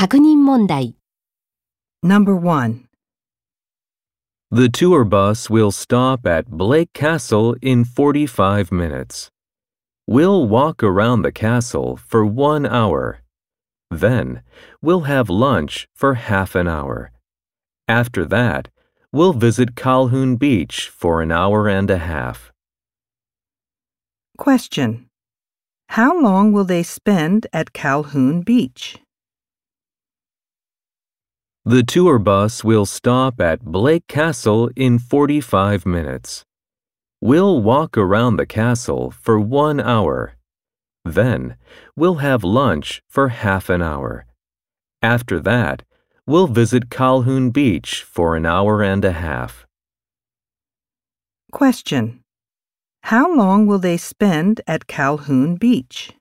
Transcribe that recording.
确认问题 Number 1. The tour bus will stop at Blake Castle in 45 minutes. We'll walk around the castle for one hour. Then, we'll have lunch for half an hour. After that, we'll visit Calhoun Beach for an hour and a half. Question. How long will they spend at Calhoun Beach? The tour bus will stop at Blake Castle in 45 minutes. We'll walk around the castle for one hour. Then, we'll have lunch for half an hour. After that, we'll visit Calhoun Beach for an hour and a half. Question. How long will they spend at Calhoun Beach?